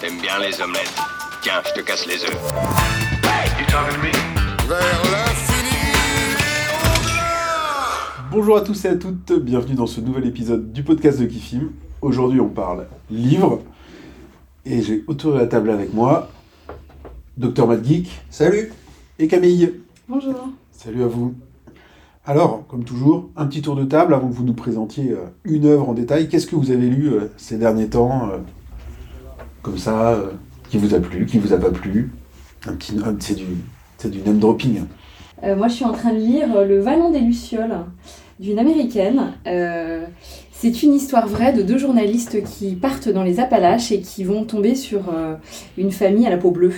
T'aimes bien les omelettes. Tiens, je te casse les œufs. Vers l'infini et au-delà Bonjour à tous et à toutes, bienvenue dans ce nouvel épisode du podcast de Kifim. Aujourd'hui on parle livre et j'ai autour de la table avec moi Dr Matt Geek Salut et Camille. Bonjour. Salut à vous. Alors, comme toujours, un petit tour de table avant que vous nous présentiez euh, une œuvre en détail. Qu'est-ce que vous avez lu euh, ces derniers temps euh, Comme ça, euh, qui vous a plu, qui vous a pas plu un petit, un- C'est du, c'est du name dropping. Euh, moi, je suis en train de lire euh, Le Vallon des Lucioles d'une américaine. Euh, c'est une histoire vraie de deux journalistes qui partent dans les Appalaches et qui vont tomber sur euh, une famille à la peau bleue.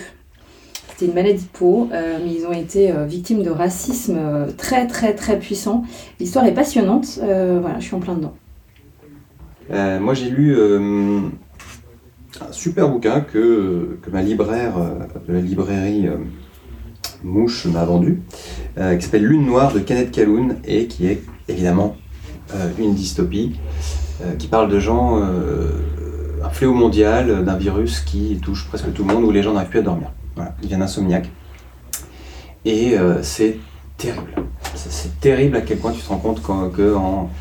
C'était une maladie de peau, euh, mais ils ont été euh, victimes de racisme euh, très très très puissant. L'histoire est passionnante. Euh, voilà, je suis en plein dedans. Euh, Moi j'ai lu euh, un super bouquin que, que ma libraire euh, de la librairie euh, Mouche m'a vendu, euh, qui s'appelle Lune Noire de Kenneth Calhoun et qui est évidemment une dystopie qui parle de gens, un fléau mondial, d'un virus qui touche presque tout le monde où les gens n'arrivent plus à dormir. Voilà, ils viennent insomniaques. Et c'est terrible. C'est- terrible à quel point tu te rends compte qu'en que en,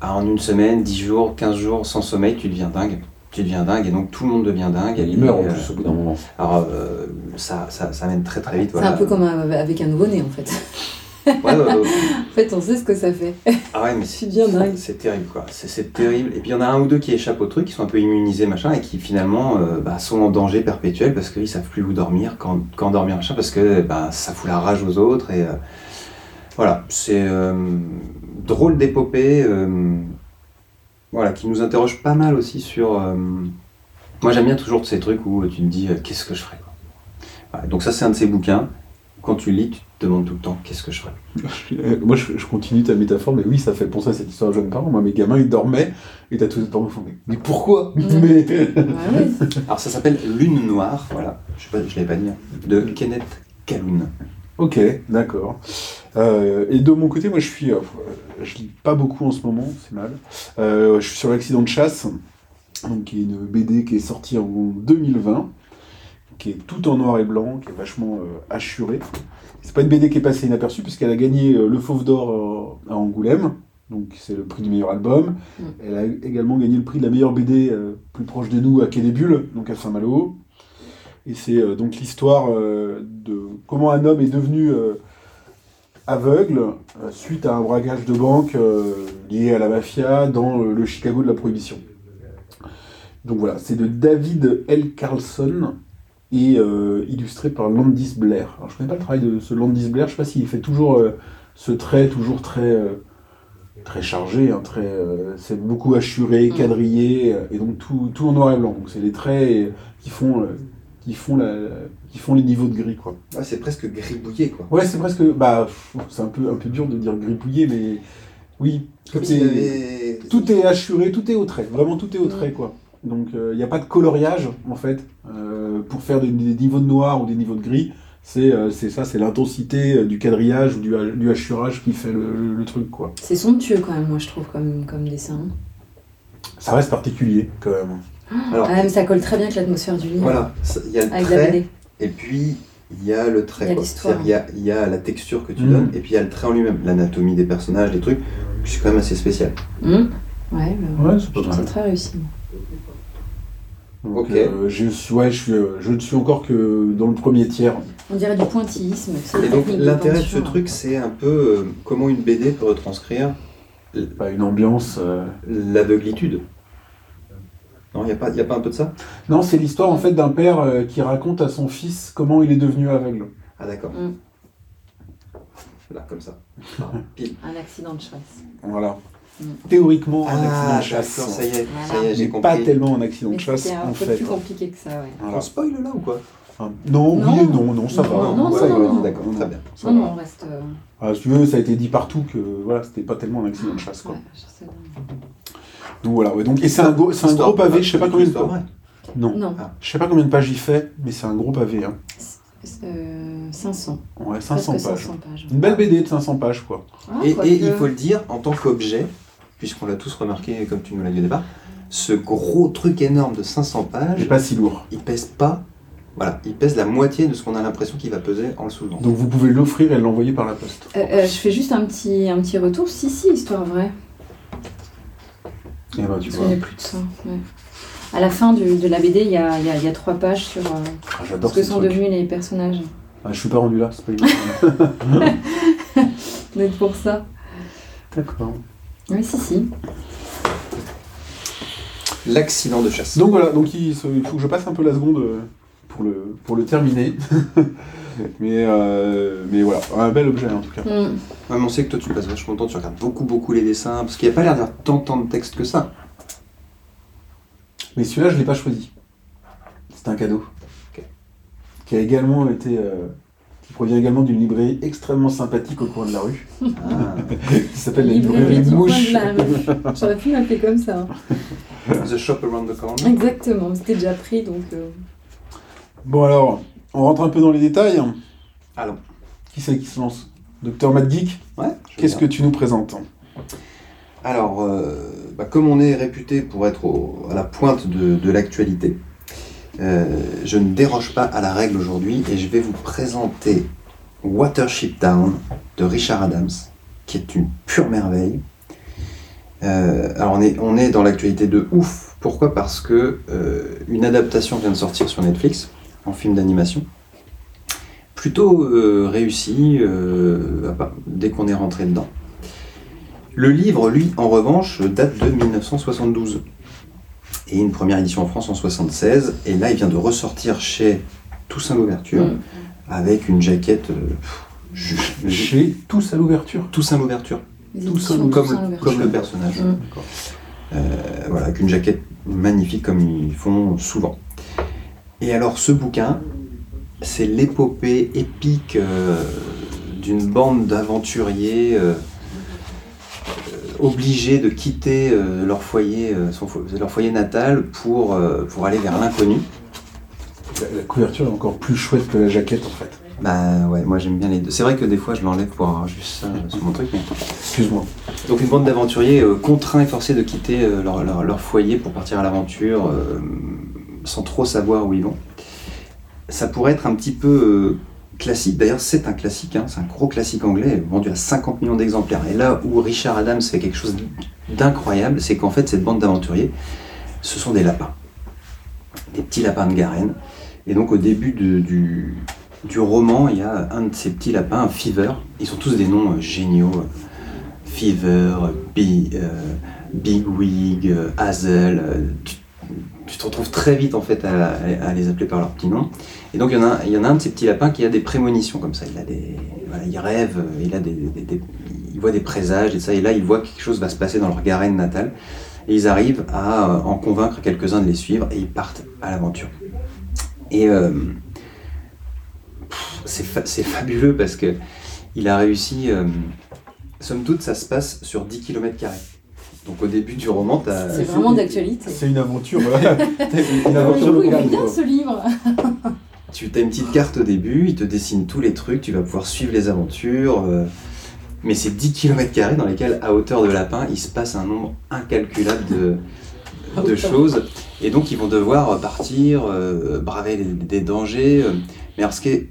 en une semaine, 10 jours, 15 jours sans sommeil, tu deviens dingue. Tu deviens dingue et donc tout le monde devient dingue. Il meurt en Et, euh, plus au bout d'un moment. Alors euh, ça, ça, ça mène très très vite. C'est voilà. un peu comme un- avec un nouveau-né en fait. Ouais, ouais, ouais, ouais. En fait, on sait ce que ça fait. Ah ouais, mais Tu deviens dingue. C'est terrible quoi. C'est- C'est terrible. Et puis il y en a un ou deux qui échappent au truc, qui sont un peu immunisés machin, et qui finalement euh, bah, sont en danger perpétuel parce qu'ils savent plus où dormir, quand, quand dormir machin, parce que bah, ça fout la rage aux autres. Et euh, voilà, c'est euh, drôle d'épopée. Voilà, qui nous interroge pas mal aussi sur. euh, moi j'aime bien toujours ces trucs où tu te dis euh, qu'est-ce que je ferais. Voilà, donc ça c'est un de ces bouquins. Quand tu lis, tu te demandes tout le temps qu'est-ce que je ferais. Euh, Moi, je, je continue ta métaphore, mais oui, ça fait penser à cette histoire de jeunes parents. Moi, mes gamins, ils dormaient, et t'as tous les parents qui font, mais, mais pourquoi? Mais Ouais. Alors ça s'appelle Lune Noire, voilà, je sais pas, je l'avais pas dit, hein, de Kenneth Calhoun. Ok, d'accord. Euh, et de mon côté, moi, je suis, euh, je lis pas beaucoup en ce moment, c'est mal. Euh, je suis sur l'accident de chasse, donc qui est une BD qui est sortie en 2020, qui est tout en noir et blanc, qui est vachement assurée. C'est pas une BD qui est passée inaperçue puisqu'elle a gagné le Fauve d'or à Angoulême, donc c'est le prix du meilleur album. Mm. Elle a également gagné le prix de la meilleure BD plus proche de nous à Quai des Bulles, donc à Saint-Malo. Et c'est donc l'histoire de comment un homme est devenu aveugle euh, suite à un braquage de banque euh, lié à la mafia dans euh, le Chicago de la Prohibition. Donc voilà, c'est de David L. Carlson et euh, illustré par Landis Blair. Alors je connais pas le travail de ce Landis Blair, je sais pas s'il fait toujours euh, ce trait toujours très euh, très chargé, hein, très c'est beaucoup assuré, Mm. quadrillé et donc tout, tout en noir et blanc. Donc c'est les traits qui font qui font la, qui font les niveaux de gris quoi. Ouais, c'est presque gribouillé quoi. Ouais, c'est presque bah c'est un peu un peu dur de dire gripouillé mais oui, tout Comme est, s'il avait... tout est assuré, tout est au trait, vraiment tout est au trait quoi. Donc il n'y a pas de coloriage en fait euh, pour faire des, des niveaux de noir ou des niveaux de gris. C'est euh, c'est ça, c'est l'intensité euh, du quadrillage ou du, ha- du hachurage qui fait le, le- le truc quoi. C'est somptueux quand même, moi je trouve, comme, comme dessin. Ça reste particulier quand même. Alors, Ah, ça colle très bien avec l'atmosphère du livre. voilà, il y a le Avec la trait, BD. Et puis il y a le Il y trait. Il y a, il y a la texture que tu Mm. donnes, et puis il y a le trait en lui-même, l'anatomie des personnages, des trucs. C'est quand même assez spécial. Ouais, bah, Ouais, c'est pas je trouve mal. ça très réussi. Donc, Ok. euh, je, suis- ouais, je, suis, je ne suis encore que dans le premier tiers. On dirait du pointillisme. c'est Et donc l'intérêt de ce truc, c'est un peu euh, comment une BD peut retranscrire Pas une ambiance. euh, l'aveuglitude. Non, il n'y a, pas- y a pas un peu de ça? Non, c'est l'histoire en fait d'un père euh, qui raconte à son fils comment il est devenu aveugle. Ah d'accord. Mm. Là, comme ça. Ah, pile. Un accident de chasse. Voilà. Mm. Théoriquement, un accident Ah, de chasse. ça y est, ça Voilà. y est, j'ai compris. pas tellement un accident Mais de chasse un en peu fait. plus compliqué que ça, ouais. Voilà. On spoil là ou quoi? Enfin, non, Non. oui et non, non, ça Non, va. non, ça non, va, non, non. D'accord, très bien. ça Non, va. non, on reste. euh, Ah, si tu veux, ça a été dit partout que voilà, c'était pas tellement un accident de chasse quoi. ouais, je sais. Donc voilà, ouais, donc et c'est un gros, c'est un gros pavé, je sais pas combien de vraie. non, Non, je sais pas combien de pages il fait, mais c'est un gros pavé. Hein. euh, 500. Ouais, 500 Presque pages. 500 pages. Une belle BD de 500 pages quoi. Ah, Et, il faut le dire, en tant qu'objet, puisqu'on l'a tous remarqué comme tu nous l'as dit au départ, ce gros truc énorme de 500 Et pages, pas si lourd. il pèse pas. Voilà, il pèse la moitié de ce qu'on a l'impression qu'il va peser en le soulevant. Donc vous pouvez l'offrir et l'envoyer par la poste. Euh, euh, je fais juste un petit, un petit retour. Si, si, histoire vraie. Et bah, tu vois. souvenais plus de ça. ouais. À la fin du- de la BD, il y a, il y a- il y a trois pages sur euh, Ah, J'adore ce que ce sont truc. devenus les personnages. Ah, je suis pas rendu là, c'est pas évident. Donc pour ça. D'accord. Oui, si, si. L'accident de chasse. Donc voilà, donc il, se- il faut que je passe un peu la seconde euh, pour le, pour le terminer. mais, euh, mais voilà, un bel objet en tout cas. Mm. Ouais, mais on sait que toi tu passes vachement de temps, tu regardes beaucoup beaucoup les dessins, parce qu'il n'y a pas l'air d'avoir tant tant de texte que ça. Mais celui-là, je l'ai pas choisi. C'est un cadeau. Ok. Qui a également été. euh, qui provient également d'une librairie extrêmement sympathique au coin de la rue. Ah. qui s'appelle la Librairie librairie du coin Mouche. de la rue. J'aurais pu m'appeler comme ça. The shop around the corner. Exactement, c'était déjà pris donc. euh, Bon alors, on rentre un peu dans les détails. Allons. Qui c'est qui se lance Docteur Mad Geek, Ouais. qu'est-ce que tu nous présentes Alors, euh, bah, comme on est réputé pour être au- à la pointe de, de l'actualité, euh, je ne déroge pas à la règle aujourd'hui et je vais vous présenter Watership Down de Richard Adams, qui est une pure merveille. Euh, alors, on est, on est dans l'actualité de ouf. Pourquoi? Parce que euh, une adaptation vient de sortir sur Netflix en film d'animation. Plutôt euh, réussi euh, dès qu'on est rentré dedans. Le livre, lui, en revanche, date de 1972. Et une première édition en France en 76. Et là, il vient de ressortir chez Toussaint Louverture Mm. avec une jaquette. euh, Chez tous à l'ouverture. Toussaint Louverture, Toussaint comme, Louverture. comme le personnage. Mm. Euh, voilà, avec une jaquette magnifique comme ils font souvent. Et alors, ce bouquin, c'est l'épopée épique euh, d'une bande d'aventuriers euh, euh, obligés de quitter euh, leur, foyer, son fo- leur foyer natal pour, pour aller vers l'inconnu. La, la couverture est encore plus chouette que la jaquette en fait. Bah ouais, moi j'aime bien les deux. C'est vrai que des fois je l'enlève pour avoir juste ça sur mon truc, mais Excuse-moi. Donc une bande d'aventuriers contraints et forcés de quitter leur, leur- leur foyer pour partir à l'aventure sans trop savoir où ils vont. Ça pourrait être un petit peu euh, classique, d'ailleurs c'est un classique, hein, c'est un gros classique anglais vendu à 50 millions d'exemplaires. Et là où Richard Adams fait quelque chose d'incroyable, c'est qu'en fait cette bande d'aventuriers, ce sont des lapins. Des petits lapins de Garenne. Et donc au début du, roman, il y a un de ces petits lapins, Fever. Ils ont tous des noms euh, géniaux. Fever, euh, Big Wig, Hazel. Tu te retrouves très vite en fait à, les appeler par leur petit nom. Et donc il y, en a, un- de ces petits lapins qui a des prémonitions comme ça. Il a des, il rêve, il a des, il voit des présages et ça. Et là il voit que quelque chose va se passer dans leur garenne natale. Et ils arrivent à euh, en convaincre quelques-uns de les suivre et ils partent à l'aventure. Et euh, c'est fa- c'est fabuleux parce que il a réussi. euh, somme toute, ça se passe sur 10 km. Donc au début du roman, t'as- C'est vraiment d'actualité. C'est une aventure, voilà. une Du aventure coup, il est bien ce livre. tu as une petite carte au début, il te dessine tous les trucs, tu vas pouvoir suivre les aventures. euh, mais c'est 10 km dans lesquels, à hauteur de lapin, il se passe un nombre incalculable de, de choses. Et donc ils vont devoir partir, euh, braver les- des dangers. euh. Mais alors ce qui est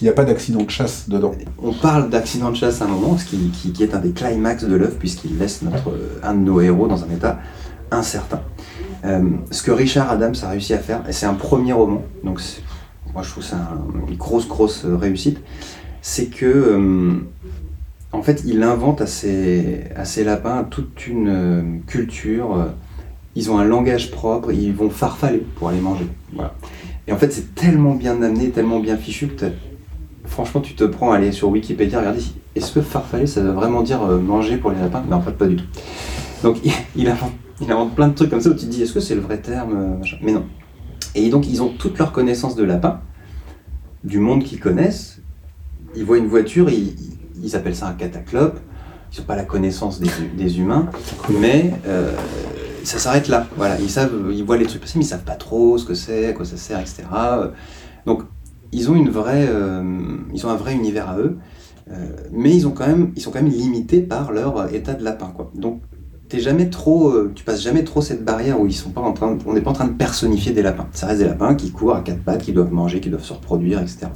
Il n'y a pas d'accident de chasse dedans. On parle d'accident de chasse à un moment, ce qui, qui- est un des climax de l'œuvre, puisqu'il laisse notre, un de nos héros dans un état incertain. Euh, ce que Richard Adams a réussi à faire, et c'est un premier roman, donc moi je trouve ça un- une grosse, grosse réussite, c'est que, euh, en fait, il invente à ses, à ses lapins toute une euh, culture. euh, ils ont un langage propre, ils vont farfaler pour aller manger. Voilà. Et en fait, c'est tellement bien amené, tellement bien fichu que t'as franchement, tu te prends à aller sur Wikipédia, regarder est-ce que farfaller, ça veut vraiment dire euh, manger pour les lapins? Mais en fait, pas du tout. Donc, il, invente, il invente plein de trucs comme ça où tu te dis est-ce que c'est le vrai terme euh, Mais non. Et donc, ils ont toute leur connaissance de lapins, du monde qu'ils connaissent. Ils voient une voiture, ils, ils- ils appellent ça un cataclope. Ils n'ont pas la connaissance des, des humains, mais euh, ça s'arrête là. Voilà, ils savent, ils voient les trucs passer, mais ils savent pas trop ce que c'est, à quoi ça sert, etc. Donc, ils ont une vraie, euh, ils ont un vrai univers à eux, euh, mais ils ont quand même, ils sont quand même limités par leur état de lapin, quoi. Donc, t'es jamais trop, euh, tu passes jamais trop cette barrière où ils sont pas en train, on n'est pas en train de personnifier des lapins. Ça reste des lapins qui courent à quatre pattes, qui doivent manger, qui doivent se reproduire, etc.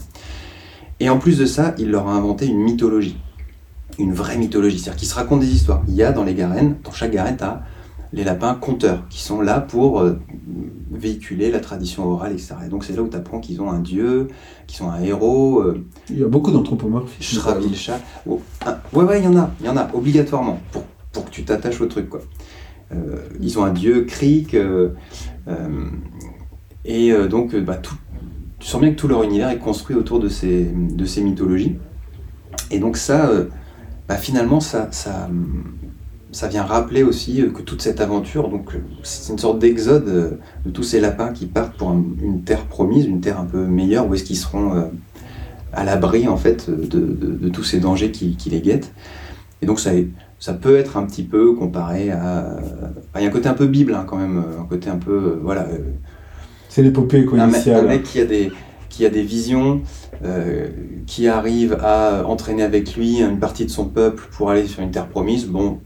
Et en plus de ça, il leur a inventé une mythologie, une vraie mythologie, c'est-à-dire qu'ils se racontent des histoires. Il y a dans les garennes, dans chaque garenne, les lapins conteurs qui sont là pour euh, véhiculer la tradition orale, etc. Et donc c'est là où tu apprends qu'ils ont un dieu, qu'ils ont un héros. euh, Il y a beaucoup d'anthropomorphisme. Shravi le chat. Oh, ah, ouais, ouais, il y en a, il y en a, obligatoirement, pour, pour que tu t'attaches au truc, quoi. Euh, ils ont un dieu, euh, euh, et donc, bah, tout, tu sens bien que tout leur univers est construit autour de ces, de ces mythologies. Et donc ça, bah, finalement, ça, ça, ça vient rappeler aussi euh, que toute cette aventure, donc euh, c'est une sorte d'exode euh, de tous ces lapins qui partent pour un- une terre promise, une terre un peu meilleure, où est-ce qu'ils seront à l'abri en fait de, de- de tous ces dangers qui, qui les guettent. Et donc ça, ça peut être un petit peu comparé à... Il y a un côté un peu Bible hein, quand même, un côté un peu... voilà, C'est l'épopée quoi, un, un mec qui a des, qui a des visions, euh, qui arrive à entraîner avec lui une partie de son peuple pour aller sur une terre promise. Bon,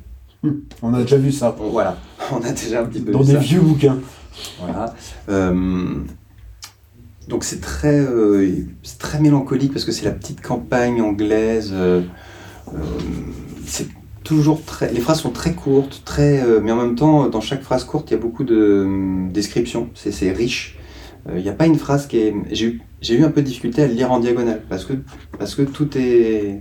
On a déjà vu ça. on- voilà, on a déjà un petit peu Dans vu des ça. vieux bouquins. Voilà. Euh, donc c'est très, euh, c'est très mélancolique parce que c'est la petite campagne anglaise. euh, c'est toujours très, les phrases sont très courtes, très, mais en même temps dans chaque phrase courte il y a beaucoup de euh, descriptions. C'est, riche. Il n'y a pas une phrase qui est. J'ai eu, j'ai eu un peu de difficulté à le lire en diagonale parce que parce que tout est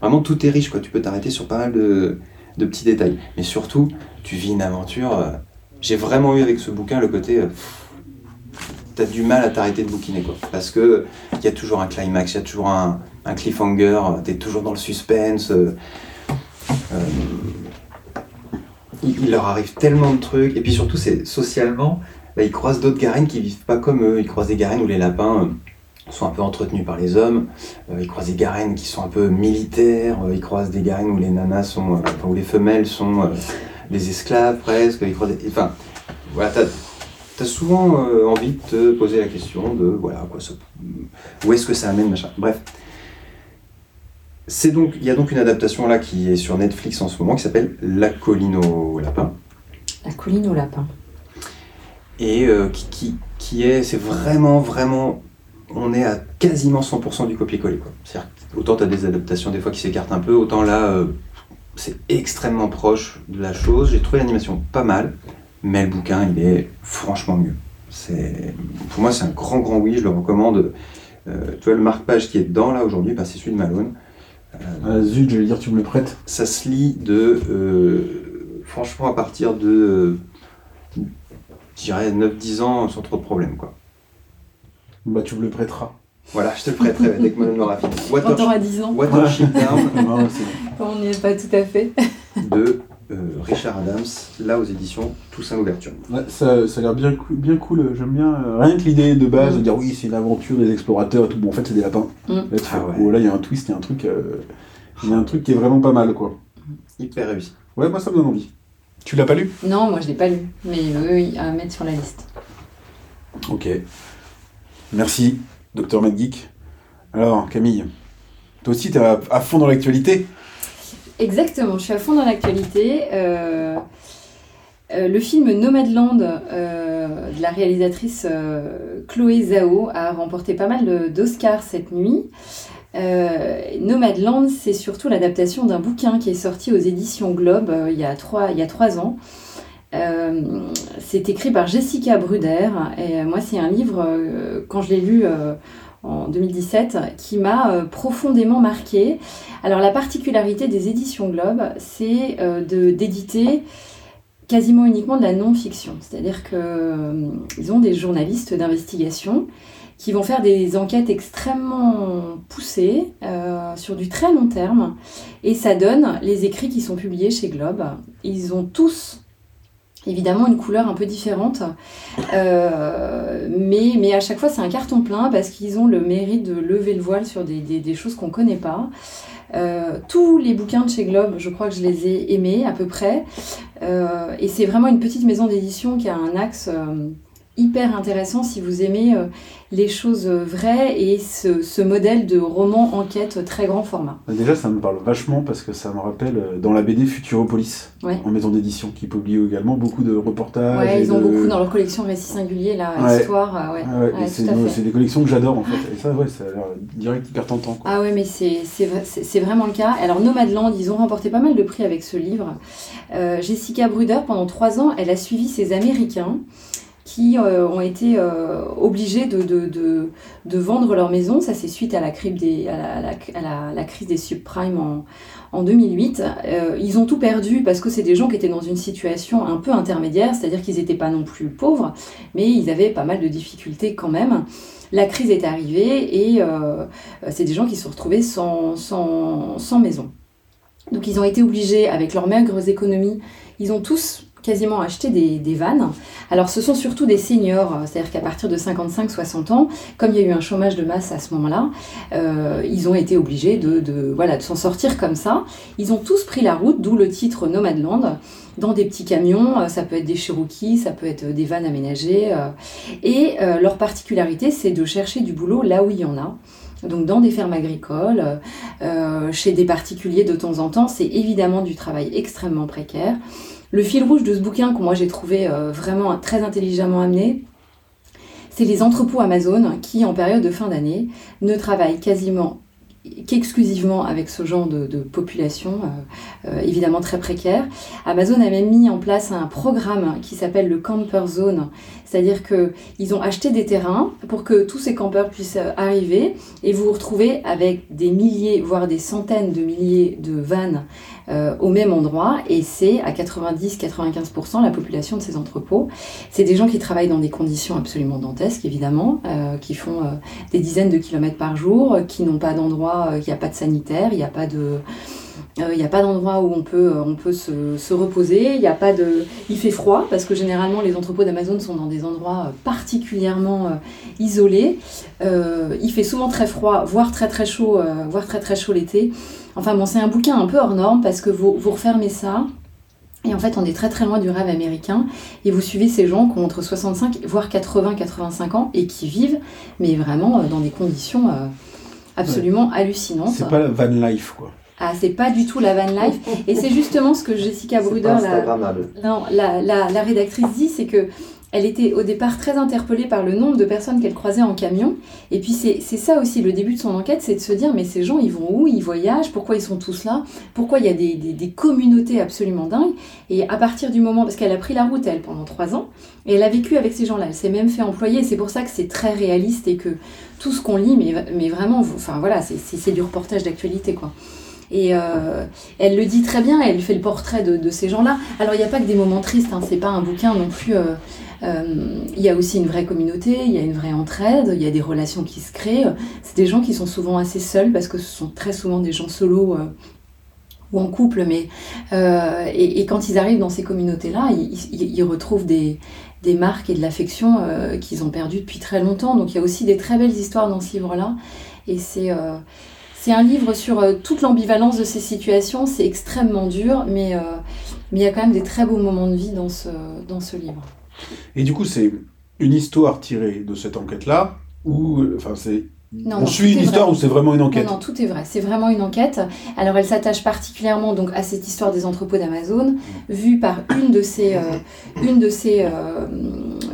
vraiment tout est riche quoi. Tu peux t'arrêter sur pas mal de, de petits détails, mais surtout tu vis une aventure. euh, j'ai vraiment eu avec ce bouquin le côté. euh, T'as du mal à t'arrêter de bouquiner quoi. Parce que il y a toujours un climax, il y a toujours un, cliffhanger, euh, t'es toujours dans le suspense. il, leur arrive tellement de trucs. Et puis surtout, c'est socialement, bah, ils croisent d'autres garines qui vivent pas comme eux. Ils croisent des garines où les lapins sont un peu entretenus par les hommes. Euh, ils croisent des garines qui sont un peu militaires. Euh, ils croisent des garines où les nanas sont, euh, enfin, où les femelles sont des esclaves presque. Ils croisent des- enfin, voilà, t'as as souvent envie de te poser la question de voilà quoi ça, où est-ce que ça amène machin. Bref. C'est donc, il y a donc une adaptation là qui est sur Netflix en ce moment qui s'appelle La colline au lapin La colline au lapin. et qui, qui, qui est, c'est vraiment, vraiment, on est à quasiment 100% du copier-coller. autant tu as des adaptations des fois qui s'écartent un peu, autant là, euh, c'est extrêmement proche de la chose. J'ai trouvé l'animation pas mal, mais le bouquin, il est franchement mieux. C'est, pour moi, c'est un grand, grand oui, je le recommande. Euh, tu vois, le marque-page qui est dedans là aujourd'hui, bah, c'est celui de Malone. Ah, zut, je vais dire, tu me le prêtes. Ça se lit de, euh, franchement, à partir de, euh, je dirais, 9-10 ans sans trop de problèmes. Quoi. Bah, tu me le prêteras. Voilà, je te le prêterai dès que Malone m'aura fini. Quand Water, t'auras 10 ans, Watership Down ouais, c'est bon. on n'y est pas tout à fait. de euh, Richard Adams, là aux éditions Toussaint Louverture. Ouais, ça, ça a l'air bien, bien cool. J'aime bien. euh, rien que l'idée de base de dire oui, c'est une aventure des explorateurs et tout. Bon, en fait, c'est des lapins. Mm. Là, Ah ouais. oh, il y a un twist, il y a un truc. euh, Il y a un truc qui est vraiment pas mal, quoi. Hyper réussi. Ouais, moi, ça me donne envie. Tu l'as pas lu? Non, moi je l'ai pas lu, mais oui, à mettre sur la liste. Ok. Merci, docteur McGeek. Alors, Camille, toi aussi, t'es à, fond dans l'actualité Exactement, je suis à fond dans l'actualité. Euh, euh, le film Nomadland euh, de la réalisatrice Chloé Zhao a remporté pas mal d'Oscars cette nuit. Nomadland, c'est surtout l'adaptation d'un bouquin qui est sorti aux éditions Globe il y a trois ans. Euh, c'est écrit par Jessica Bruder et euh, moi c'est un livre, euh, quand je l'ai lu euh, en 2017, qui m'a euh, profondément marqué. Alors la particularité des éditions Globe, c'est euh, d'éditer quasiment uniquement de la non-fiction. C'est-à-dire qu'ils ont des journalistes d'investigation qui vont faire des enquêtes extrêmement poussées euh, sur du très long terme. Et ça donne les écrits qui sont publiés chez Globe. Ils ont tous évidemment une couleur un peu différente. Euh, mais, à chaque fois, c'est un carton plein parce qu'ils ont le mérite de lever le voile sur des, choses qu'on ne connaît pas. Euh, tous les bouquins de chez Globe, je crois que je les ai aimés à peu près. Euh, et c'est vraiment une petite maison d'édition qui a un axe hyper intéressant si vous aimez euh, les choses vraies et ce, ce modèle de roman enquête très grand format. Déjà, ça me parle vachement parce que ça me rappelle euh, dans la BD Futuropolis, Ouais. en maison d'édition, qui publie également beaucoup de reportages. Ouais, ils ont de- beaucoup dans leur collection Récits singuliers, là, Ouais. histoire, euh, Ah c'est des collections que j'adore en fait. Et ça, ouais, ça a l'air direct hyper tentant. Quoi. Ah ouais, mais c'est c'est vrai- c'est- c'est vraiment le cas. Alors Nomadland, ils ont remporté pas mal de prix avec ce livre. Euh, Jessica Bruder, pendant trois ans, elle a suivi ces Américains qui euh, ont été euh, obligés de, de, de, vendre leur maison. Ça, c'est suite à la, crise des, à la, à la- crise des subprimes en, en 2008. Euh, ils ont tout perdu parce que c'est des gens qui étaient dans une situation un peu intermédiaire, c'est-à-dire qu'ils n'étaient pas non plus pauvres, mais ils avaient pas mal de difficultés quand même. La crise est arrivée et c'est des gens qui se sont retrouvés sans, sans, sans maison. Donc ils ont été obligés, avec leurs maigres économies, ils ont tous quasiment acheté des, vannes. Alors ce sont surtout des seniors, euh, c'est-à-dire qu'à partir de 55-60 ans, comme il y a eu un chômage de masse à ce moment-là, euh, ils ont été obligés de, voilà, de s'en sortir comme ça. Ils ont tous pris la route, d'où le titre Nomadland, dans des petits camions, euh, ça peut être des Cherokees, ça peut être des vannes aménagées. et leur particularité, c'est de chercher du boulot là où il y en a. Donc dans des fermes agricoles, chez des particuliers de temps en temps, c'est évidemment du travail extrêmement précaire. Le fil rouge de ce bouquin que moi j'ai trouvé euh, vraiment très intelligemment amené, c'est les entrepôts Amazon qui, en période de fin d'année, ne travaillent quasiment qu'exclusivement avec ce genre de, population, euh, euh, évidemment très précaire. Amazon a même mis en place un programme qui s'appelle le Camper Zone, c'est-à-dire qu'ils ont acheté des terrains pour que tous ces campeurs puissent arriver et vous vous retrouvez avec des milliers, voire des centaines de milliers de vannes au même endroit et c'est à 90-95% la population de ces entrepôts. C'est des gens qui travaillent dans des conditions absolument dantesques, évidemment, euh, qui font euh, des dizaines de kilomètres par jour, euh, qui n'ont pas d'endroit, euh, il n'y a pas de sanitaire, il n'y a pas de... euh, Il n'y a pas d'endroit où on peut, euh, on peut se, se reposer, il y a pas de... Il fait froid, parce que généralement les entrepôts d'Amazon sont dans des endroits euh, particulièrement euh, isolés. Euh, il fait souvent très froid, voire très très chaud, voire très très chaud l'été. Enfin bon, c'est un bouquin un peu hors norme, parce que vous, vous refermez ça, et en fait, on est très très loin du rêve américain. Et vous suivez ces gens qui ont entre 65 voire 80-85 ans et qui vivent, mais vraiment dans des conditions absolument hallucinantes. C'est pas la van life quoi. Ah, c'est pas du tout la van life. Et c'est justement ce que Jessica Bruder, la, non, la, la- la rédactrice dit, c'est que elle était au départ très interpellée par le nombre de personnes qu'elle croisait en camion. Et puis c'est ça aussi, le début de son enquête, c'est de se dire, mais ces gens, ils vont où? Ils voyagent? Pourquoi ils sont tous là? Pourquoi il y a des, des- des communautés absolument dingues? Et à partir du moment, parce qu'elle a pris la route, elle, pendant trois ans, et elle a vécu avec ces gens-là, elle s'est même fait employer, c'est pour ça que c'est très réaliste et que tout ce qu'on lit, mais, mais vraiment, enfin voilà, c'est du reportage d'actualité, quoi. Et euh, elle le dit très bien, elle fait le portrait de, ces gens-là. Alors il n'y a pas que des moments tristes, hein, c'est pas un bouquin non plus. euh, euh, Il y a aussi une vraie communauté, il y a une vraie entraide, il y a des relations qui se créent. C'est des gens qui sont souvent assez seuls parce que ce sont très souvent des gens solos ou en couple, mais et, quand ils arrivent dans ces communautés-là, ils, retrouvent des, des marques et de l'affection qu'ils ont perdues depuis très longtemps. Donc il y a aussi des très belles histoires dans ce livre-là, et c'est c'est un livre sur euh, toute l'ambivalence de ces situations. C'est extrêmement dur, mais euh, mais il y a quand même des très beaux moments de vie dans ce dans ce livre. Et du coup, c'est une histoire tirée de cette enquête-là, ou enfin c'est Non, on non, suit une histoire vrai. ou c'est vraiment une enquête? Non, non, tout est vrai. C'est vraiment une enquête. Alors, elle s'attache particulièrement donc à cette histoire des entrepôts d'Amazon, vue par une de ces, euh, une de ces, euh,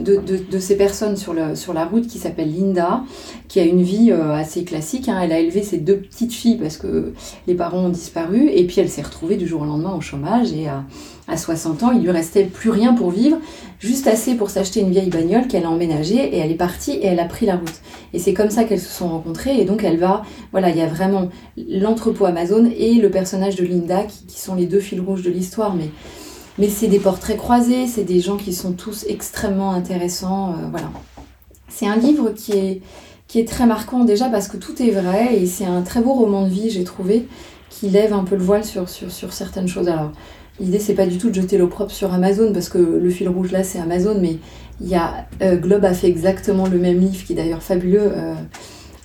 de, ces personnes sur la route qui s'appelle Linda, qui a une vie euh, assez classique. hein. Elle a élevé ses deux petites filles parce que les parents ont disparu, et puis elle s'est retrouvée du jour au lendemain au chômage. Et à, à 60 ans, il lui restait plus rien pour vivre, juste assez pour s'acheter une vieille bagnole qu'elle a emménagée, et elle est partie et elle a pris la route. Et c'est comme ça qu'elles se sont rencontrées. Et donc elle va, voilà, il y a vraiment l'entrepôt Amazon et le personnage de Linda qui, qui sont les deux fils rouges de l'histoire. Mais, mais c'est des portraits croisés, c'est des gens qui sont tous extrêmement intéressants. euh, voilà. C'est un livre qui est, qui est très marquant déjà parce que tout est vrai et c'est un très beau roman de vie, j'ai trouvé, qui lève un peu le voile sur, sur, sur certaines choses. Alors, l'idée, c'est pas du tout de jeter l'opprobre sur Amazon parce que le fil rouge là, c'est Amazon, mais il y a, euh, Globe a fait exactement le même livre qui est d'ailleurs fabuleux.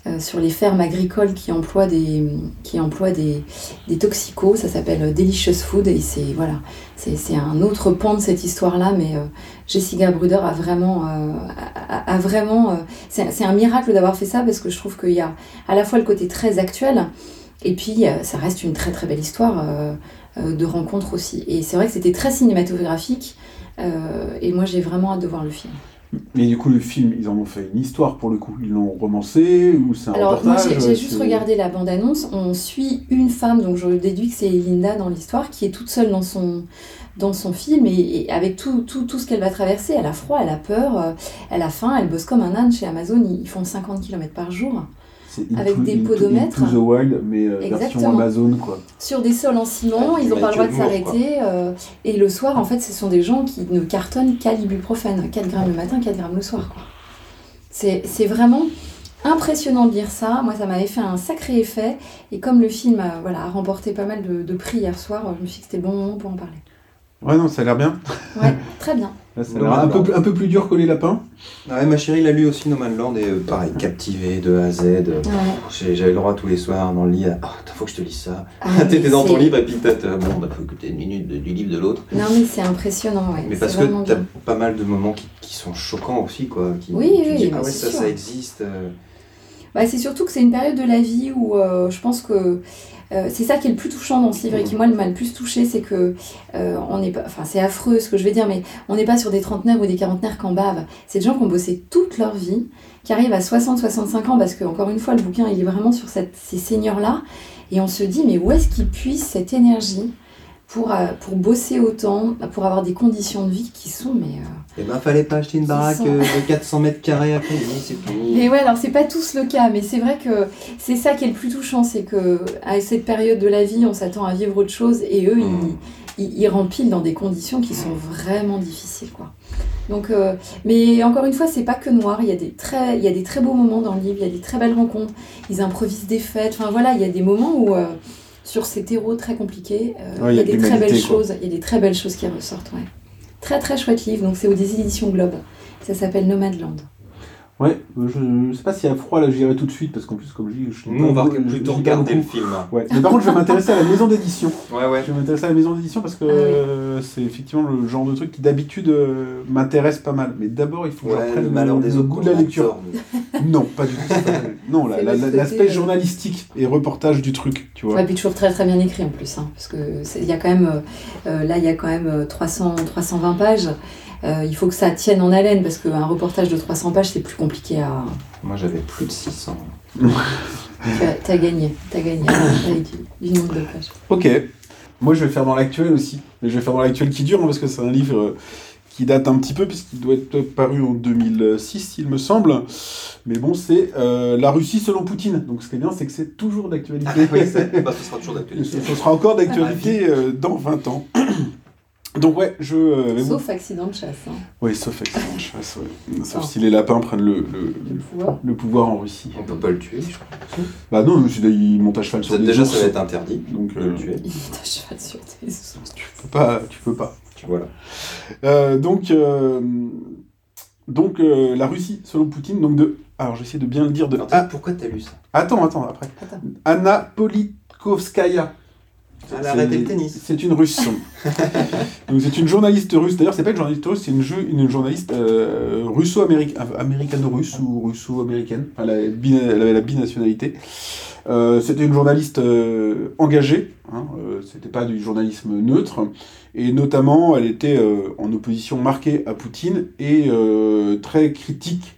euh, sur les fermes agricoles qui emploient des, qui emploient des, des toxicos. Ça s'appelle Delicious Food et c'est voilà, c'est un autre pan de cette histoire-là. Mais euh, Jessica Bruder a vraiment, euh, euh, c'est un miracle d'avoir fait ça parce que je trouve qu'il y a à la fois le côté très actuel et puis ça reste une très très belle histoire de rencontre aussi. Et c'est vrai que c'était très cinématographique. et moi j'ai vraiment hâte de voir le film. Mais du coup, le film, ils en ont fait une histoire pour le coup. Ils l'ont romancé ou c'est un Alors moi j'ai j'ai juste regardé la bande-annonce, on suit une femme, donc je déduis que c'est Linda dans l'histoire, qui est toute seule dans son, dans son film et, et avec tout, tout, tout ce qu'elle va traverser, elle a froid, elle a peur, euh, elle a faim, elle bosse comme un âne chez Amazon, ils font 50 km par jour, avec des podomètres. Into the Wild, mais euh, version. Amazon quoi. sur des sols en ciment, Ah, ils n'ont pas le droit de s'arrêter, euh, et le soir en fait ce sont des gens qui ne cartonnent qu'à l'ibuprofène, 4 grammes le matin, 4 grammes le soir. quoi. C'est c'est vraiment impressionnant de lire ça. Moi, ça m'avait fait un sacré effet. Et comme le film a, voilà, a remporté pas mal de, de prix hier soir, je me suis dit que c'était le bon moment pour en parler. Ouais, non, ça a l'air bien. Ouais, très bien. Là, ça a Non, l'air un, peu, un peu plus dur que les lapins. Ouais, ma chérie l'a lu aussi, No Man's Land, et euh, pareil, captivé de A à Z. euh, Ouais. J'avais le droit tous les soirs dans le lit, à, oh, faut que je te lise ça. Ah, T'étais dans ton livre, et puis peut-être, euh, bon, bah, faut écouter une minute de- du livre de l'autre. Non, mais c'est impressionnant, ouais. Mais parce que t'as pas mal de moments qui, qui sont choquants aussi, quoi. Qui, Oui, tu oui, dis, mais ah ouais, ça, sûr. ça existe. Bah, c'est surtout que c'est une période de la vie où euh, je pense que euh, c'est ça qui est le plus touchant dans ce livre et qui moi m'a le plus touché, c'est que euh, on n'est pas, enfin c'est affreux ce que je vais dire, mais on n'est pas sur des trentenaires ou des quarantenaires qu'en bavent. C'est des gens qui ont bossé toute leur vie, qui arrivent à 60-65 ans parce que encore une fois le bouquin il est vraiment sur cette, ces seigneurs là et on se dit mais où est-ce qu'ils puissent cette énergie pour, euh, pour bosser autant, pour avoir des conditions de vie qui sont mais euh, Eh ben, fallait pas acheter une baraque sont- euh, de 400 mètres carrés à Paris, c'est tout. Mais ouais, alors c'est pas tous le cas, mais c'est vrai que c'est ça qui est le plus touchant, c'est que à cette période de la vie, on s'attend à vivre autre chose et eux, Mm. ils, ils, ils remplissent dans des conditions qui sont vraiment difficiles, quoi. Donc, euh, mais encore une fois, c'est pas que noir. Il y a des très, il y a des très beaux moments dans le livre. Il y a des très belles rencontres. Ils improvisent des fêtes. Enfin voilà, il y a des moments où euh, sur ces terreaux très compliqués, euh, Ouais, il y a des très belles quoi. choses. Il y a des très belles choses qui ressortent. Ouais. Très très chouette livre. Donc c'est aux des éditions Globe. Ça s'appelle Nomadland. Ouais, euh, je, je sais pas s'il y a froid là, j'irai tout de suite parce qu'en plus, comme je dis, je Nous, on va plutôt regarder le film. Ouais. Mais par contre, je vais m'intéresser à la maison d'édition. Ouais, ouais. Je vais m'intéresser à la maison d'édition parce que Ah oui. euh, c'est effectivement le genre de truc qui d'habitude euh, m'intéresse pas mal. Mais d'abord, il faut que Ouais, le malheur des le autres. goût de la lecture. Non, pas du tout. pas- Non, la- C'est la- le la- l'aspect euh, journalistique et reportage du truc, tu vois. Ouais, puis toujours très très bien écrit en plus, hein, parce que c'est- il y a quand même, euh, euh, là il y a quand même euh, 300, 320 pages. Euh, il faut que ça tienne en haleine parce qu'un reportage de 300 pages c'est plus compliqué à. Moi, j'avais plus de 600. T'as gagné, t'as gagné avec du, du nombre de pages. Ok. Moi, je vais faire dans l'actuel aussi. Mais je vais faire dans l'actuel qui dure, hein, parce que c'est un livre qui date un petit peu, puisqu'il doit être paru en 2006, il me semble. Mais bon, c'est euh, La Russie selon Poutine. Donc, ce qui est bien, c'est que c'est toujours d'actualité. Ah, oui, bah, ce sera toujours Et d'actualité. ce, ce sera encore d'actualité euh, dans 20 ans. Donc, ouais, je euh, Sauf accident de chasse. Hein. Oui, sauf accident de chasse, ouais. Sauf Ah. si les lapins prennent le, le, Le pouvoir. le pouvoir en Russie. On peut pas le tuer, je crois. Bah non, c'est- il monte à cheval sur des déjà, ours. ça va être interdit Donc, de euh, le tuer. Il monte à cheval sur tes os. tu peux pas. Tu peux pas. Voilà. Euh, donc, euh, donc euh, la Russie, selon Poutine, donc de. Alors, j'essaie de bien le dire de. Ah, pourquoi t'as lu ça? Attends, attends, après. Attends. Anna Politkovskaya. Elle a arrêté le tennis. C'est une russe. donc, c'est une journaliste russe. D'ailleurs, c'est pas une journaliste russe, c'est une, journaliste euh, russo-américano-russe ou russo-américaine. Enfin, elle, avait la binationalité. Euh, c'était une journaliste euh, engagée, hein, euh, c'était pas du journalisme neutre, et notamment elle était euh, en opposition marquée à Poutine et euh, très critique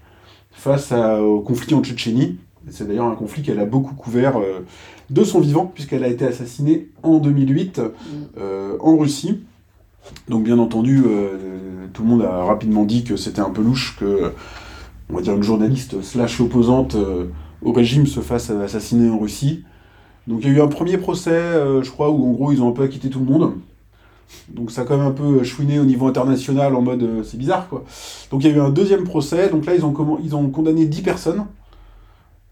face à- au conflit en Tchétchénie. C'est d'ailleurs un conflit qu'elle a beaucoup couvert euh, de son vivant, puisqu'elle a été assassinée en 2008 euh, en Russie. Donc bien entendu, euh, tout le monde a rapidement dit que c'était un peu louche que, on va dire, une journaliste slash opposante euh, au régime se fasse assassiner en Russie. Donc il y a eu un premier procès, euh, je crois, où en gros ils ont un peu acquitté tout le monde. Donc ça a quand même un peu chouiné au niveau international en mode euh, c'est bizarre quoi. Donc il y a eu un deuxième procès, donc là ils ont, ils ont condamné 10 personnes.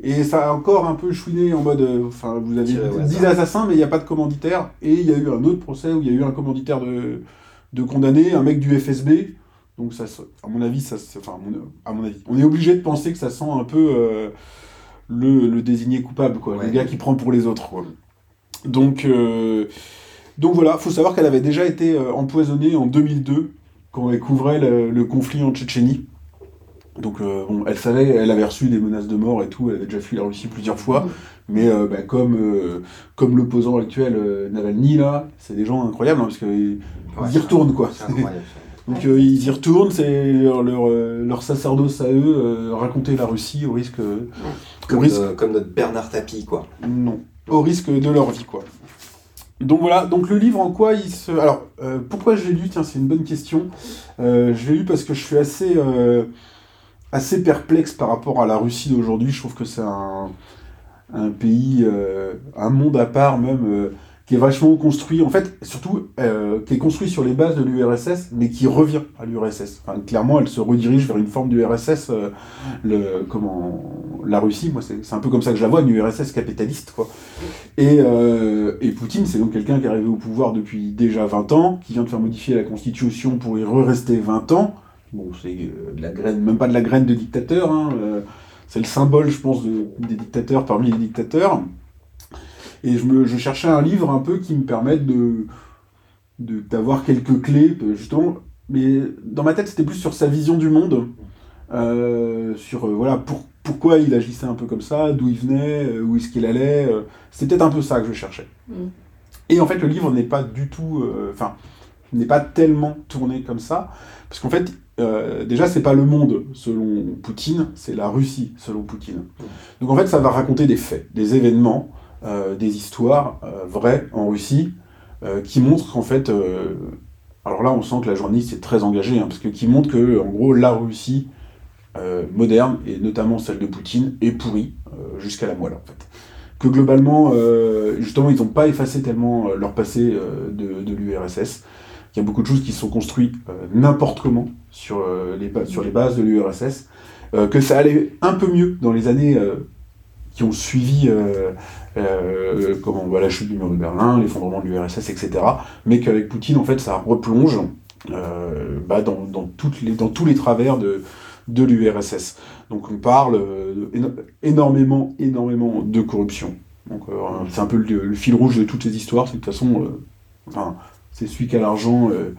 Et ça a encore un peu chouiné en mode, euh, enfin vous avez Tiré au 10 hasard. assassins mais il n'y a pas de commanditaire. Et il y a eu un autre procès où il y a eu un commanditaire de, de condamné, un mec du FSB. Donc ça, à mon avis, ça, enfin à mon, à mon avis, on est obligé de penser que ça sent un peu, euh, le, le désigné coupable, quoi, le gars qui prend pour les autres. quoi. Donc, euh, donc voilà, faut savoir qu'elle avait déjà été euh, empoisonnée en 2002 quand elle couvrait le, le conflit en Tchétchénie. Donc euh, bon, elle savait, elle avait reçu des menaces de mort et tout, elle avait déjà fui la Russie plusieurs fois, Mm. mais euh, bah, comme, euh, comme l'opposant actuel Navalny là, c'est des gens incroyables hein, parce qu'ils Ouais, y retournent quoi. Donc ils y retournent, c'est leur, leur, leur sacerdoce à eux, raconter la Russie au risque, au Comme, risque comme notre Bernard Tapie, quoi. non, au risque de leur vie, quoi. Donc voilà, donc le livre en quoi il se... Alors, pourquoi je l'ai lu? Tiens, c'est une bonne question. Je l'ai lu parce que je suis assez, assez perplexe par rapport à la Russie d'aujourd'hui. Je trouve que c'est un, un pays, euh, un monde à part même, euh, qui est vachement construit, en fait, surtout, euh, qui est construit sur les bases de l'URSS, mais qui revient à l'URSS. Enfin, clairement, elle se redirige vers une forme d'URSS, le, comment, la Russie, moi, c'est un peu comme ça que je la vois, une URSS capitaliste, quoi. Et, et Poutine, c'est donc quelqu'un qui est arrivé au pouvoir depuis déjà 20 ans, qui vient de faire modifier la constitution pour y re-rester 20 ans. Bon, c'est euh, de la graine, même pas de la graine de dictateur, hein, euh, c'est le symbole, je pense, de- des dictateurs parmi les dictateurs. Et je, me, je cherchais un livre un peu qui me permette de de- d'avoir quelques clés, justement. Mais dans ma tête, c'était plus sur sa vision du monde, euh, sur euh, voilà pour, pourquoi il agissait un peu comme ça, d'où il venait, euh, où est-ce qu'il allait. C'était peut-être un peu ça que je cherchais. Mm. Et en fait, le livre n'est pas du tout, enfin, n'est pas tellement tourné comme ça, parce qu'en fait, euh, déjà, c'est pas le monde selon Poutine, c'est la Russie selon Poutine. Donc en fait, ça va raconter des faits, des événements, euh, des histoires euh, vraies en Russie, qui montrent qu'en fait, alors là, on sent que la journaliste est très engagée, hein, parce que qui montre que, en gros, la Russie moderne, et notamment celle de Poutine, est pourrie jusqu'à la moelle, en fait. Que globalement, justement, ils n'ont pas effacé tellement leur passé de l'URSS. Il y a beaucoup de choses qui sont construites euh, n'importe comment sur, euh, les, sur les bases de l'URSS. Euh, que ça allait un peu mieux dans les années qui ont suivi la chute du mur de Berlin, l'effondrement de l'URSS, etc. Mais qu'avec Poutine, en fait, ça replonge bah, dans, dans, les, dans tous les travers de, de l'URSS. Donc on parle énormément, énormément de corruption. C'est un peu le, fil rouge de toutes ces histoires, c'est de toute façon, c'est celui qui a l'argent euh,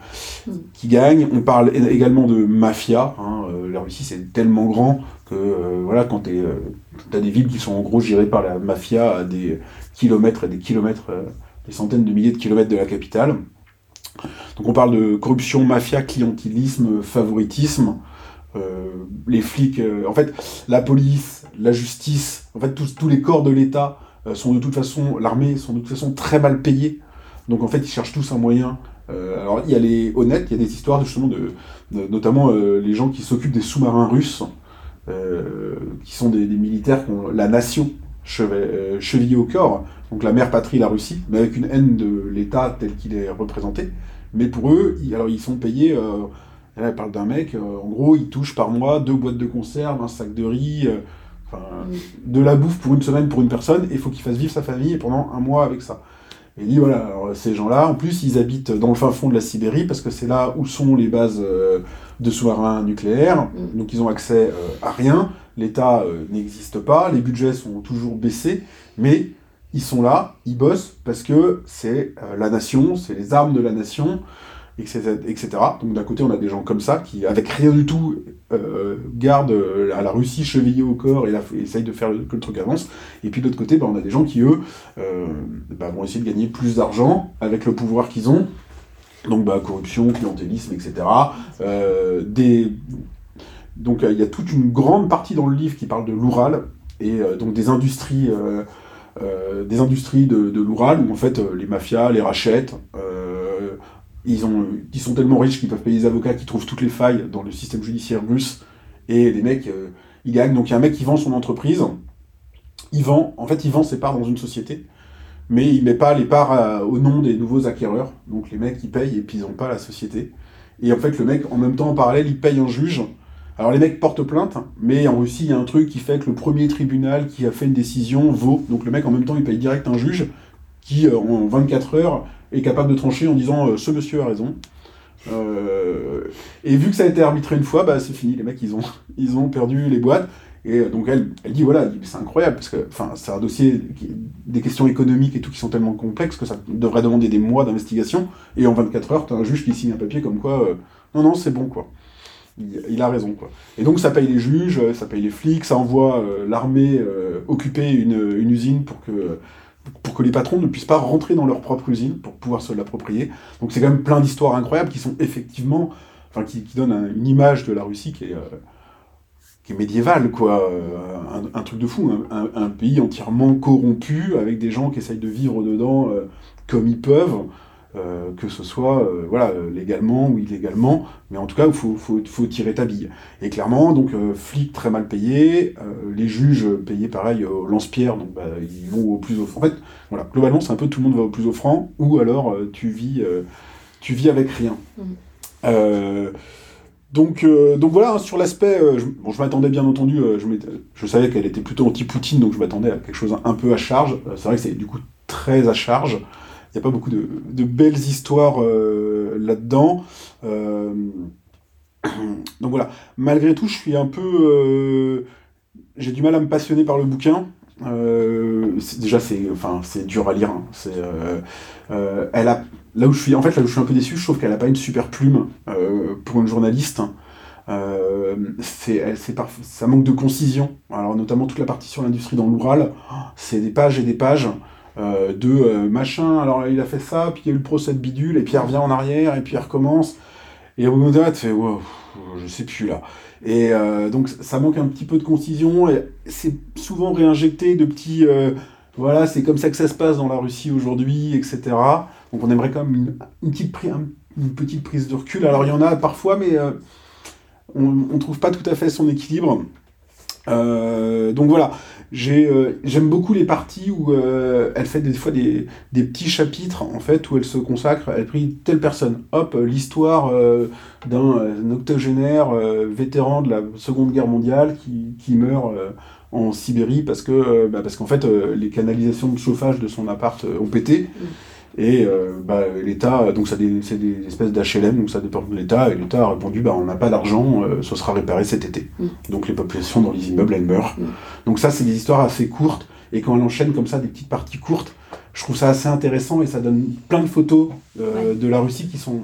qui gagne. On parle également de mafia. hein, euh, la Russie, c'est tellement grand que euh, voilà, quand tu as des villes qui sont en gros gérées par la mafia à des kilomètres et des kilomètres, des centaines de milliers de kilomètres de la capitale. Donc on parle de corruption, mafia, clientélisme, favoritisme. Les flics, en fait, la police, la justice, en fait, tous, tous les corps de l'État sont de toute façon, l'armée sont de toute façon très mal payés. Donc en fait, ils cherchent tous un moyen. Euh, alors il y a les honnêtes, il y a des histoires justement de, de- notamment euh, les gens qui s'occupent des sous-marins russes, euh, qui sont des, des militaires qui ont la nation chevillée au corps, donc la mère patrie, la Russie, mais avec une haine de l'État tel qu'il est représenté. Mais pour eux, ils, alors ils sont payés. Là, elle parle d'un mec, en gros, il touche par mois deux boîtes de conserve, un sac de riz, enfin, de la bouffe pour une semaine pour une personne, et il faut qu'il fasse vivre sa famille pendant un mois avec ça. Et il dit voilà, alors, ces gens-là, en plus, ils habitent dans le fin fond de la Sibérie parce que c'est là où sont les bases euh, de sous-marins nucléaires. Mm. Donc ils ont accès euh, à rien. L'État euh, n'existe pas, les budgets sont toujours baissés, mais ils sont là, ils bossent parce que c'est euh, la nation, c'est les armes de la nation, etc. Donc d'un côté, on a des gens comme ça qui, avec rien du tout, euh, gardent euh, à la Russie chevillée au corps et, essayent de faire que le truc avance. Et puis de l'autre côté, bah, on a des gens qui, eux, euh, bah, vont essayer de gagner plus d'argent avec le pouvoir qu'ils ont. Donc bah, corruption, clientélisme, etc. Donc il y a toute une grande partie dans le livre qui parle de l'Oural et donc des industries, des industries de, de l'Oural où en fait les mafias les rachètent. Ils, ont, ils sont tellement riches qu'ils peuvent payer des avocats qui trouvent toutes les failles dans le système judiciaire russe et les mecs euh, ils gagnent. Donc il y a un mec qui vend son entreprise, il vend, en fait il vend ses parts dans une société mais il met pas les parts à- au nom des nouveaux acquéreurs. Donc les mecs ils payent et puis ils ont pas la société. Et en fait le mec en même temps en parallèle il paye un juge. Alors les mecs portent plainte, mais en Russie il y a un truc qui fait que le premier tribunal qui a fait une décision vaut. Donc le mec en même temps il paye direct un juge qui euh, en 24 heures est capable de trancher en disant euh, ce monsieur a raison. Euh, et vu que ça a été arbitré une fois, bah c'est fini. Les mecs ils ont ils ont perdu les boîtes. Et euh, donc elle, elle dit voilà, c'est incroyable parce que c'est un dossier des questions économiques et tout qui sont tellement complexes que ça devrait demander des mois d'investigation et en 24 heures t'as un juge qui signe un papier comme quoi non non c'est bon quoi. Il, a raison quoi. Et donc ça paye les juges, ça paye les flics, ça envoie l'armée occuper une usine pour que pour que les patrons ne puissent pas rentrer dans leur propre usine pour pouvoir se l'approprier. Donc c'est quand même plein d'histoires incroyables qui sont effectivement, enfin qui, donnent un- une image de la Russie qui est, euh, médiévale, quoi. Euh, Un, truc de fou, un, un- un pays entièrement corrompu avec des gens qui essayent de vivre dedans euh, comme ils peuvent. Euh, que ce soit euh, voilà, légalement ou illégalement, mais en tout cas, il faut, faut, faut tirer ta bille. Et clairement, donc, euh, flics très mal payés, euh, les juges payés pareil au lance-pierre, donc bah, ils vont au plus offrant. En fait, voilà, globalement, c'est un peu tout le monde va au plus offrant, ou alors tu, vis, tu vis avec rien. Euh, donc, euh, donc voilà, hein, sur l'aspect, euh, je, bon, je m'attendais bien entendu, euh, je, savais qu'elle était plutôt anti-Poutine, donc je m'attendais à quelque chose un peu à charge. C'est vrai que c'est du coup très à charge. N'y a pas beaucoup de, belles histoires euh, là-dedans. Euh, donc voilà, malgré tout, je suis un peu. euh, j'ai du mal à me passionner par le bouquin. Déjà, c'est enfin, dur à lire. hein. Elle a, là où je suis, en fait, là où je suis un peu déçu, je trouve qu'elle n'a pas une super plume pour une journaliste. C'est, ça manque de concision. Alors, notamment toute la partie sur l'industrie dans l'Oural, c'est des pages et des pages euh, de euh, machin. Alors, il a fait ça, puis il y a eu le procès de bidule, et puis il revient en arrière, et puis il recommence. Et au moment donné, tu fais, wow, je sais plus là. Et euh, donc, ça manque un petit peu de concision, et c'est souvent réinjecté de petits. voilà, c'est comme ça que ça se passe dans la Russie aujourd'hui, etc. Donc, on aimerait quand même une, une petite, une petite prise de recul. Alors, il y en a parfois, mais on ne trouve pas tout à fait son équilibre. Donc voilà, euh, j'aime beaucoup les parties où euh, elle fait des fois des, des petits chapitres en fait où elle se consacre, elle prie telle personne, hop, euh, l'histoire d'un octogénaire vétéran de la Seconde Guerre mondiale qui, qui meurt en Sibérie parce que bah, parce qu'en fait les canalisations de chauffage de son appart ont pété. Et euh, bah, l'État, donc c'est des espèces d'HLM, donc ça dépend de l'État, et l'État a répondu bah, on n'a pas d'argent, euh, ce sera réparé cet été. Mm. Donc les populations dans les immeubles, elles meurent. Mm. Donc ça, c'est des histoires assez courtes, et quand elle enchaîne comme ça des petites parties courtes, je trouve ça assez intéressant, et ça donne plein de photos euh, Ouais. de la Russie qui sont,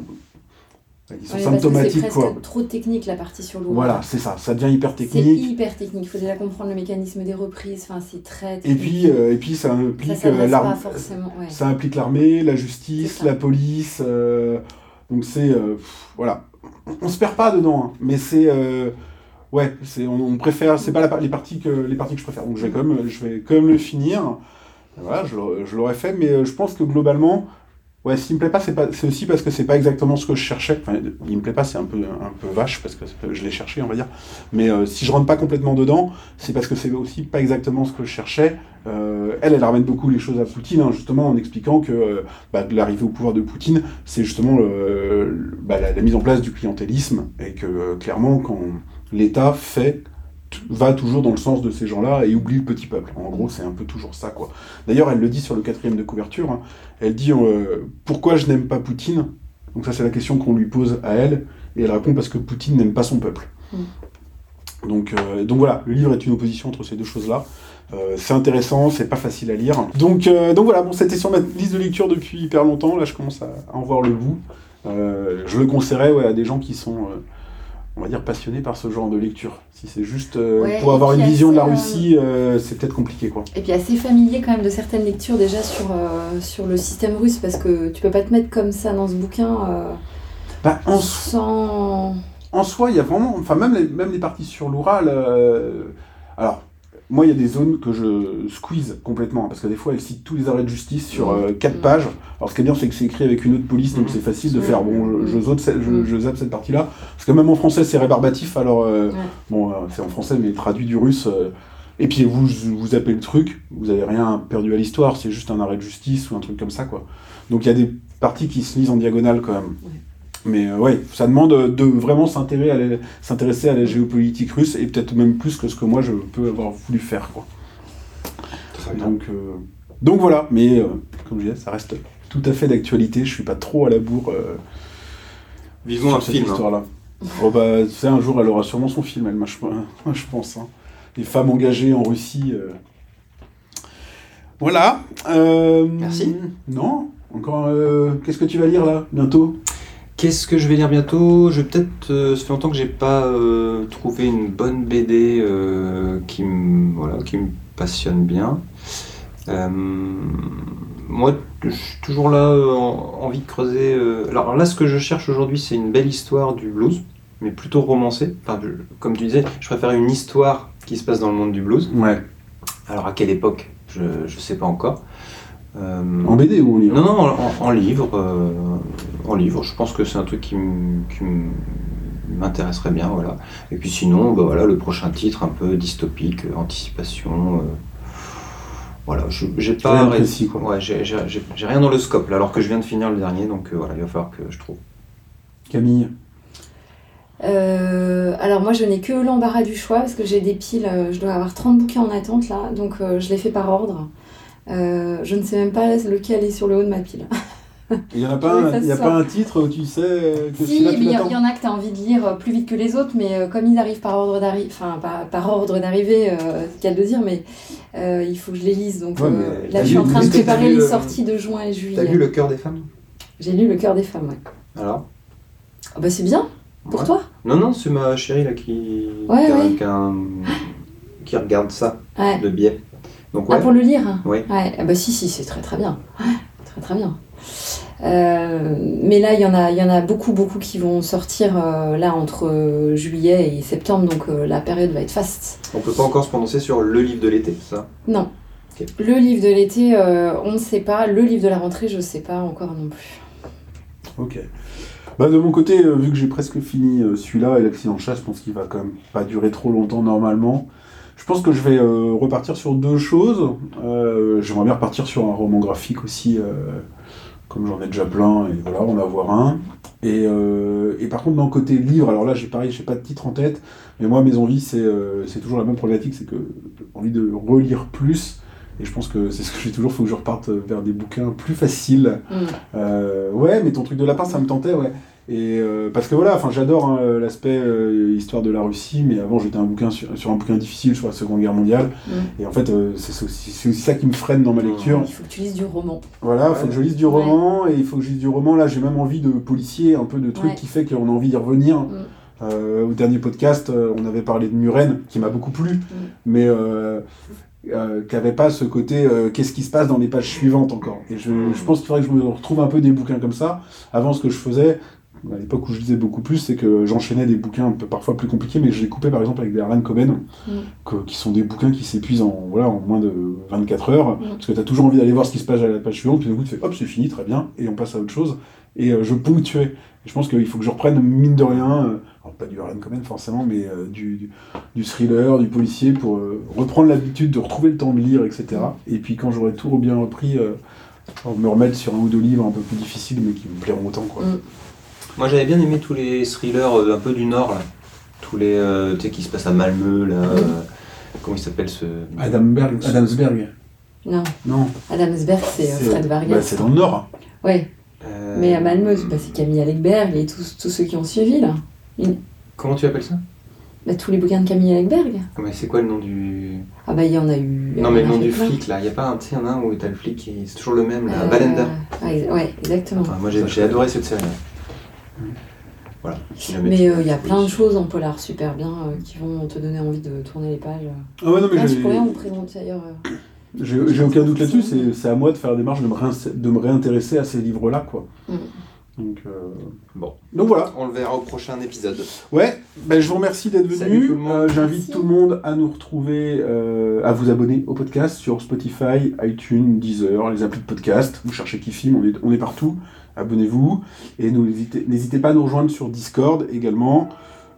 qui sont Ouais, c'est symptomatiques. Quoi. trop technique la partie sur l'eau. Voilà, c'est ça, ça devient hyper C'est technique. hyper technique. Il faut déjà comprendre le mécanisme des reprises. Enfin, c'est très. Et technique. puis, euh, et puis ça ça implique euh, s'adresse l'arme- pas forcément. Ouais. Ça implique l'armée, la justice, C'est ça. la police. euh, donc c'est euh, voilà, on, se perd pas dedans, hein, mais c'est euh, ouais, c'est on, on préfère, c'est pas la, les parties que les parties que je préfère. Donc je vais quand même, je vais quand même le finir. Voilà, je l'aurais- je l'aurais fait, mais euh, je pense que globalement, ouais, s'il me plaît pas, c'est pas, c'est aussi parce que c'est pas exactement ce que je cherchais. Enfin, il me plaît pas, c'est un peu un peu vache parce que je l'ai cherché, on va dire. Mais euh, si je rentre pas complètement dedans, c'est parce que c'est aussi pas exactement ce que je cherchais. Euh, elle, elle ramène beaucoup les choses à Poutine, hein, justement en expliquant que euh, bah, l'arrivée au pouvoir de Poutine, c'est justement bah, la, mise en place du clientélisme et que euh, clairement, quand l'État fait va toujours dans le sens de ces gens-là et oublie le petit peuple. En gros, c'est un peu toujours ça, quoi. D'ailleurs, elle le dit sur le quatrième de couverture. hein. Elle dit euh, pourquoi je n'aime pas Poutine? Donc ça, c'est la question qu'on lui pose à elle, et elle répond parce que Poutine n'aime pas son peuple. Donc, euh, donc voilà, le livre est une opposition entre ces deux choses-là. Euh, c'est intéressant, c'est pas facile à lire. Donc, donc voilà, bon, c'était sur ma liste de lecture depuis hyper longtemps. Là, je commence à, en voir le bout. Je le conseillerais ouais, à des gens qui sont, on va dire, passionnés par ce genre de lecture. Si c'est juste euh, Ouais, pour avoir une vision de la euh, Russie, euh, c'est peut-être compliqué, quoi. Et puis assez familier quand même de certaines lectures déjà sur, euh, sur le système russe parce que tu peux pas te mettre comme ça dans ce bouquin Bah, en, sans. en soi, il y a vraiment, enfin même les, même les parties sur l'Oural. alors, moi, il y a des zones que je squeeze complètement parce que des fois, elle cite tous les arrêts de justice sur euh, quatre Mhm. pages. Alors, ce qui est bien, c'est que c'est écrit avec une autre police, donc Mhm. c'est facile de Ouais. faire. Bon, je, je, zappe cette- je, je zappe cette partie-là parce que même en français, c'est rébarbatif. Alors, euh, Ouais. bon, euh, c'est en français, mais traduit du russe. euh, et puis vous, vous zappez le truc, vous avez rien perdu à l'histoire, c'est juste un arrêt de justice ou un truc comme ça, quoi. Donc il y a des parties qui se lisent en diagonale quand même. Ouais. Mais euh, ouais, ça demande de vraiment s'intéresser à, la, s'intéresser à la géopolitique russe et peut-être même plus que ce que moi je peux avoir voulu faire, quoi. Très bien. Donc, euh, donc voilà, mais euh, comme je disais, ça reste tout à fait d'actualité. Je suis pas trop à la bourre euh, Vivons sur un cette film. hein. histoire-là. Oh bah, tu sais, un jour, elle aura sûrement son film, elle, moi, je, moi, je pense. hein. des femmes engagées en Russie. euh. Voilà. Euh, Merci. Non Encore. euh, Qu'est-ce que tu vas lire là, bientôt? Qu'est-ce que je vais lire bientôt? Je vais peut-être. euh, ça fait longtemps que j'ai pas euh, trouvé une bonne BD euh, qui me voilà, qui me passionne bien. Moi, je suis toujours là, en- envie de creuser. Alors là, ce que je cherche aujourd'hui, c'est une belle histoire du blues, mais plutôt romancée. Enfin, comme tu disais, je préfère une histoire qui se passe dans le monde du blues. Ouais. Alors à quelle époque? Je ne sais pas encore. En BD ou en livre? Non, non, en livre. En livre, je pense que c'est un truc qui m'intéresserait bien, voilà. Et puis sinon, bah voilà, le prochain titre, un peu dystopique, euh, anticipation. euh, voilà, je- j'ai pas. Ouais, j'ai- rien dans le scope, là, alors que je viens de finir le dernier, donc euh, voilà, il va falloir que je trouve. Camille Euh, alors moi je n'ai que l'embarras du choix parce que j'ai des piles, euh, je dois avoir 30 bouquins en attente là, donc euh, je les fais par ordre. Euh, je ne sais même pas lequel est sur le haut de ma pile. Il n'y a, pas, Oui, un- y a pas un titre où tu sais que Si, il y, en a que tu as envie de lire plus vite que les autres, mais euh, comme ils arrivent par ordre d'arrivée, enfin par, par ordre d'arrivée, euh, c'est le de le dire, mais euh, il faut que je les lise. Donc Ouais, euh, là je suis lu- en train de préparer lu, les sorties de juin et juillet. T'as vu Le cœur des femmes? J'ai lu Le cœur des femmes, ouais. Alors? Ah bah c'est bien, pour Ouais. toi? Non, non, c'est ma chérie là qui, Ouais, qui, un- regarde ça Ouais. de biais. Donc ouais. Ah, pour le lire? Hein Ouais. Ouais, ah bah si, si, c'est très très bien. Ouais, très très bien. Euh, mais là, il y, en a, il y en a beaucoup, beaucoup qui vont sortir euh, là entre euh, juillet et septembre, donc euh, la période va être faste. On peut pas encore se prononcer sur le livre de l'été, ça? Non. Le livre de l'été, euh, on ne sait pas. Le livre de la rentrée, je ne sais pas encore non plus. Ok. Bah, de mon côté, euh, vu que j'ai presque fini euh, celui-là et l'accident de chat, je pense qu'il va quand même pas durer trop longtemps normalement. Je pense que je vais euh, repartir sur deux choses. Euh, J'aimerais bien repartir sur un roman graphique aussi, euh, comme j'en ai déjà plein, et voilà, en avoir un. Et, euh, et par contre, dans le côté livre, alors là, j'ai pareil, j'ai pas de titre en tête, mais moi, mes envies, c'est euh, toujours la même problématique, c'est que j'ai envie de relire plus. Et je pense que c'est ce que j'ai toujours, faut que je reparte vers des bouquins plus faciles. Mm. Euh, ouais, mais ton truc de lapin, ça me tentait, ouais. Et euh, parce que voilà, enfin, j'adore hein, l'aspect euh, histoire de la Russie, mais avant j'étais un bouquin sur, sur un bouquin difficile sur la Seconde Guerre mondiale. Mm. Et en fait, euh, c'est aussi, c'est aussi ça qui me freine dans ma lecture. Il faut que tu lises du roman. Voilà, il faut que je lise du roman, et il faut que je lise du roman. Là, j'ai même envie de policier, un peu de trucs Ouais. qui fait qu'on a envie d'y revenir. Mm. Euh, au dernier podcast, on avait parlé de Muren, qui m'a beaucoup plu, mais euh, qui n'avait pas ce côté euh, qu'est-ce qui se passe dans les pages suivantes encore. Et je, je pense qu'il faudrait que je me retrouve un peu des bouquins comme ça. Avant, ce que je faisais, à l'époque où je lisais beaucoup plus, c'est que j'enchaînais des bouquins un peu parfois plus compliqués, mais je les coupais par exemple avec des Harlan Coben, Mm. que- qui sont des bouquins qui s'épuisent en, voilà, en moins de 24 heures, Mm. parce que tu as toujours envie d'aller voir ce qui se passe à la page suivante, puis d'un coup tu fais hop, c'est fini, très bien, et on passe à autre chose. Et euh, je ponctuais. Et je pense qu'il faut que je reprenne, mine de rien, euh, alors pas du Harlan Coben forcément, mais euh, du, du, du thriller, du policier, pour euh, reprendre l'habitude de retrouver le temps de lire, etc. Et puis quand j'aurai tout bien repris, euh, me remettre sur un ou deux livres un peu plus difficiles, mais qui me plairont autant. Quoi. Mm. Moi j'avais bien aimé tous les thrillers euh, un peu du Nord, là. Tous les. euh, tu sais, qui se passent à Malmö, là. comment il s'appelle ce. Adam Berg, Adamsberg Non, Non. Adamsberg, c'est Fred Vargas. bah, c'est dans le Nord. Ouais, Euh, mais à Malmö, c'est Camille Allegberg et tous, tous ceux qui ont suivi là. Comment tu appelles ça? Bah, tous les bouquins de Camille Allegberg. Ah, mais c'est quoi le nom du. Ah bah il y en a eu. Non, mais le nom du plein. flic, là. Il y a pas un, tu sais, un où t'as le flic qui. C'est toujours le même, là. Euh, Ballender. ouais, ouais, exactement. Enfin, moi j'ai adoré cette série. Voilà. Mais euh, il y a plein de choses en polar super bien euh, qui vont te donner envie de tourner les pages. Ah ouais, non, mais Là, je j'ai- pourrais en vous présenter d'ailleurs. euh. j'ai j'ai aucun doute là-dessus, c'est c'est à moi de faire la démarche de me, de me réintéresser à ces livres-là, quoi. Mm. Donc, euh, Bon. Donc voilà. On le verra au prochain épisode. Ouais, ben, je vous remercie d'être Salut venu. tout le monde. Euh, J'invite tout le monde à nous retrouver, euh, à vous abonner au podcast sur Spotify, iTunes, Deezer, les applis de podcast. Vous cherchez qui filme, on est, on est partout. Abonnez-vous et n'hésitez pas à nous rejoindre sur Discord également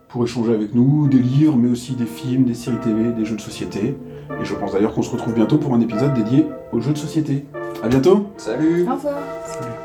pour échanger avec nous des livres, mais aussi des films, des séries TV, des jeux de société. Et je pense d'ailleurs qu'on se retrouve bientôt pour un épisode dédié aux jeux de société. À bientôt. Salut Au revoir. Salut.